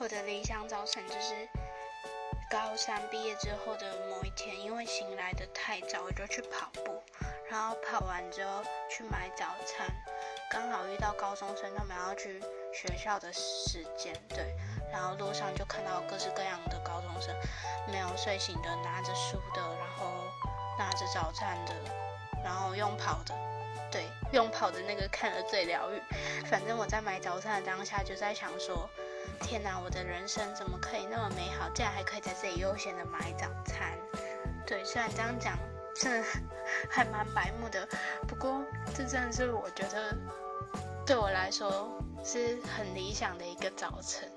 我的理想早晨就是高三毕业之后的某一天，因为醒来的太早，我就去跑步，然后跑完之后去买早餐，刚好遇到高中生，他们要去学校的时间，对，然后路上就看到各式各样的高中生，没有睡醒的，拿着书的，然后拿着早餐的，然后用跑的。对，用跑的那个看了最疗愈。反正我在买早餐的当下就在想说，天哪，我的人生怎么可以那么美好，竟然还可以在这里悠闲的买早餐。对，虽然这样讲真的 还蛮白目的，不过这真的是我觉得对我来说是很理想的一个早晨。